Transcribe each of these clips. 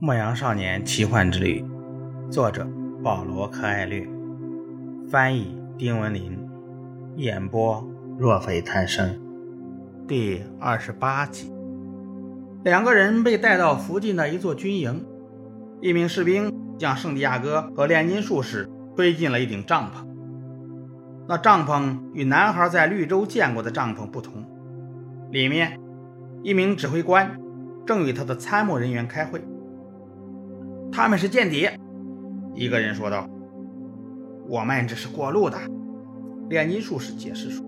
牧羊少年奇幻之旅，作者保罗·柯艾略，翻译丁文林，演播若非贪生。第二十八集，两个人被带到附近的一座军营，一名士兵将圣地亚哥和炼金术士推进了一顶帐篷。那帐篷与男孩在绿洲见过的帐篷不同，里面一名指挥官正与他的参谋人员开会。他们是间谍，一个人说道：“我们只是过路的。”炼金术士解释说：“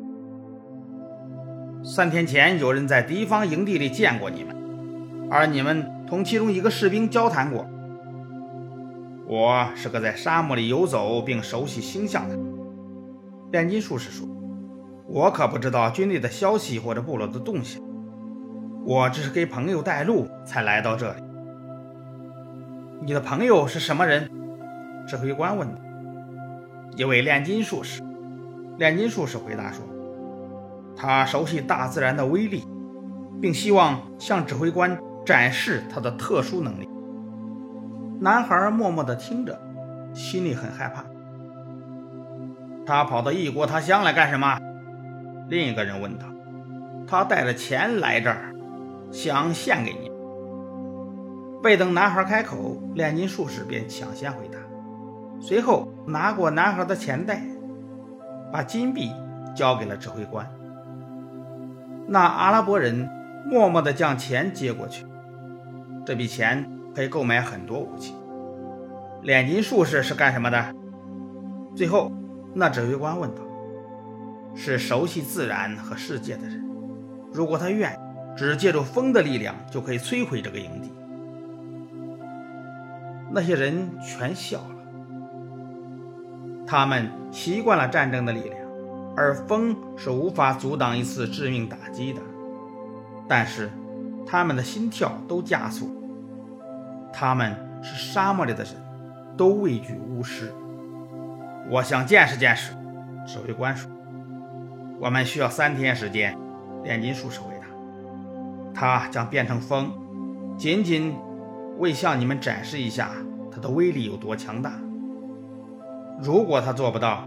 三天前有人在敌方营地里见过你们，而你们同其中一个士兵交谈过。我是个在沙漠里游走并熟悉星象的。”炼金术士说：“我可不知道军队的消息或者部落的动向，我只是给朋友带路才来到这里。”你的朋友是什么人？指挥官问。一位炼金术士。炼金术士回答说：“他熟悉大自然的威力，并希望向指挥官展示他的特殊能力。”男孩默默地听着，心里很害怕。他跑到异国他乡来干什么？另一个人问他。他带着钱来这儿，想献给你。未等男孩开口，炼金术士便抢先回答，随后拿过男孩的钱袋，把金币交给了指挥官。那阿拉伯人默默地将钱接过去，这笔钱可以购买很多武器。炼金术士是干什么的？最后，那指挥官问道：“是熟悉自然和世界的人。如果他愿意，只借助风的力量就可以摧毁这个营地。”那些人全笑了。他们习惯了战争的力量，而风是无法阻挡一次致命打击的。但是，他们的心跳都加速。他们是沙漠里的人，都畏惧巫师。我想见识见识。指挥官说：“我们需要三天时间。”炼金术士回答：“他将变成风，仅仅。”为向你们展示一下他的威力有多强大。如果他做不到，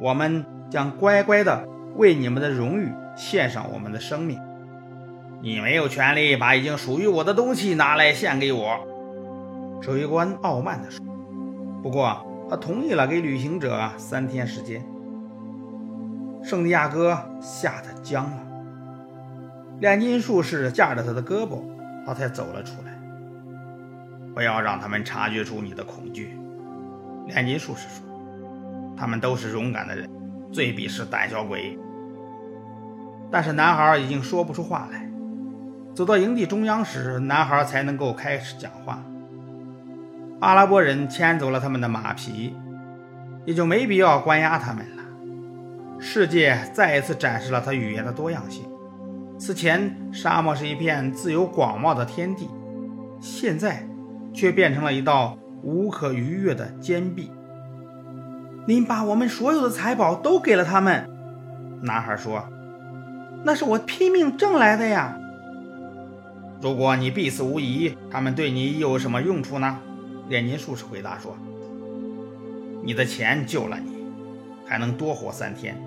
我们将乖乖的为你们的荣誉献上我们的生命。你没有权利把已经属于我的东西拿来献给我。”指挥官傲慢地说。不过，他同意了给旅行者三天时间。圣地亚哥吓得僵了。炼金术士架着他的胳膊，他才走了出来。不要让他们察觉出你的恐惧，炼金术士说：“他们都是勇敢的人，最鄙视胆小鬼。”但是男孩已经说不出话来。走到营地中央时，男孩才能够开始讲话。阿拉伯人牵走了他们的马匹，也就没必要关押他们了。世界再一次展示了他语言的多样性。此前，沙漠是一片自由广袤的天地，现在。却变成了一道无可逾越的坚壁。您把我们所有的财宝都给了他们，男孩说：“那是我拼命挣来的呀。”如果你必死无疑，他们对你有什么用处呢？炼金术士回答说：“你的钱救了你，还能多活三天。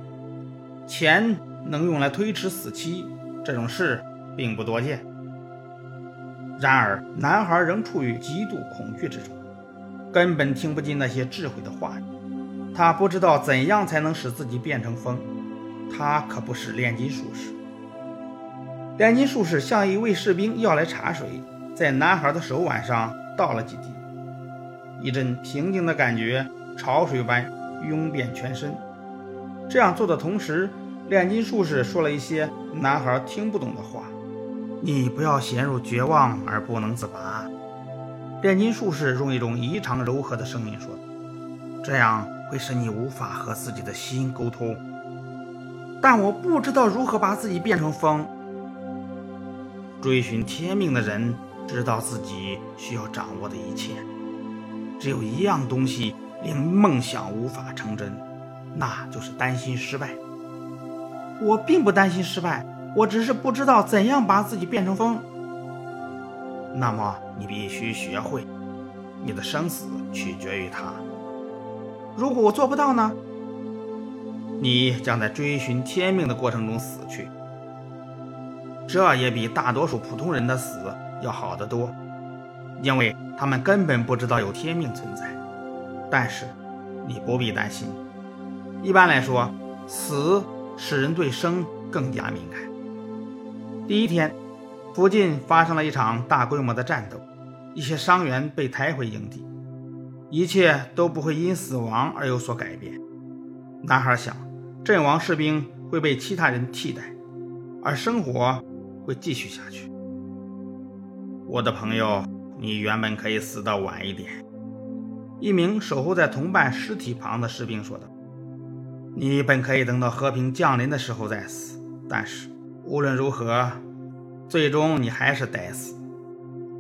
钱能用来推迟死期，这种事并不多见。”然而，男孩仍处于极度恐惧之中，根本听不进那些智慧的话语。他不知道怎样才能使自己变成风。他可不是炼金术士。炼金术士向一位士兵要来茶水，在男孩的手腕上倒了几滴，一阵平静的感觉潮水般涌遍全身。这样做的同时，炼金术士说了一些男孩听不懂的话。你不要陷入绝望而不能自拔。炼金术士用一种异常柔和的声音说：“这样会使你无法和自己的心沟通。”但我不知道如何把自己变成风。追寻天命的人知道自己需要掌握的一切。只有一样东西令梦想无法成真，那就是担心失败。我并不担心失败。我只是不知道怎样把自己变成风。那么你必须学会，你的生死取决于它。如果我做不到呢？你将在追寻天命的过程中死去。这也比大多数普通人的死要好得多，因为他们根本不知道有天命存在。但是，你不必担心。一般来说，死使人对生更加敏感。第一天，附近发生了一场大规模的战斗，一些伤员被抬回营地。一切都不会因死亡而有所改变。男孩想，阵亡士兵会被其他人替代，而生活会继续下去。我的朋友，你原本可以死得晚一点。一名守候在同伴尸体旁的士兵说道：“你本可以等到和平降临的时候再死，但是无论如何，最终你还是得死。”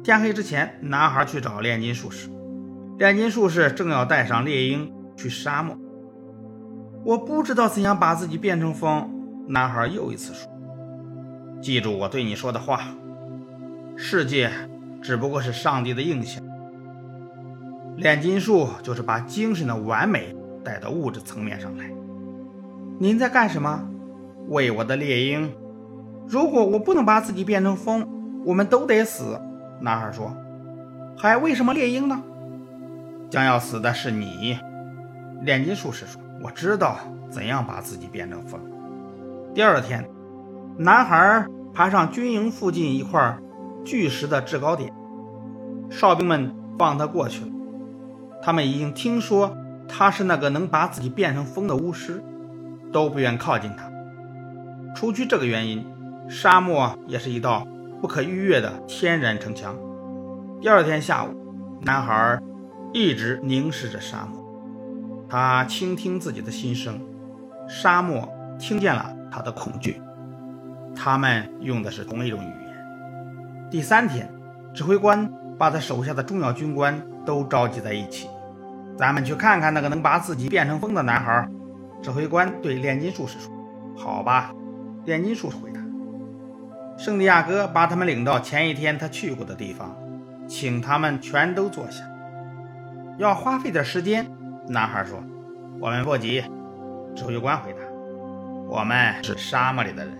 天黑之前，男孩去找炼金术士。炼金术士正要带上猎鹰去沙漠。我不知道怎样把自己变成风。男孩又一次说：“记住我对你说的话，世界只不过是上帝的映像。炼金术就是把精神的完美带到物质层面上来。您在干什么？为我的猎鹰。如果我不能把自己变成风，我们都得死。”男孩说：“还为什么猎鹰呢？”将要死的是你，炼金术士说：“我知道怎样把自己变成风。”第二天，男孩爬上军营附近一块巨石的制高点，哨兵们放他过去了。他们已经听说他是那个能把自己变成风的巫师，都不愿靠近他。除去这个原因，沙漠也是一道不可逾越的天然城墙。第二天下午，男孩。一直凝视着沙漠，他倾听自己的心声。沙漠听见了他的恐惧，他们用的是同一种语言。第三天，指挥官把他手下的重要军官都召集在一起。咱们去看看那个能把自己变成风的男孩。指挥官对炼金术士说：“好吧。”炼金术士回。圣地亚哥把他们领到前一天他去过的地方，请他们全都坐下。要花费点时间，男孩说：“我们不急。”指挥官回答：“我们是沙漠里的人。”